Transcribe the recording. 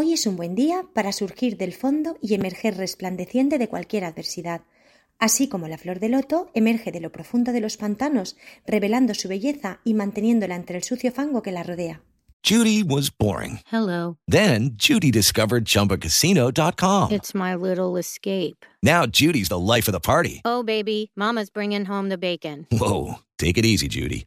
Hoy es un buen día para surgir del fondo y emerger resplandeciente de cualquier adversidad. Así como la flor de loto emerge de lo profundo de los pantanos, revelando su belleza y manteniéndola entre el sucio fango que la rodea. Judy was boring. Hello. Then Judy discovered ChumbaCasino.com. It's my little escape. Now Judy's the life of the party. Oh, baby, Mama's bringing home the bacon. Whoa, take it easy, Judy.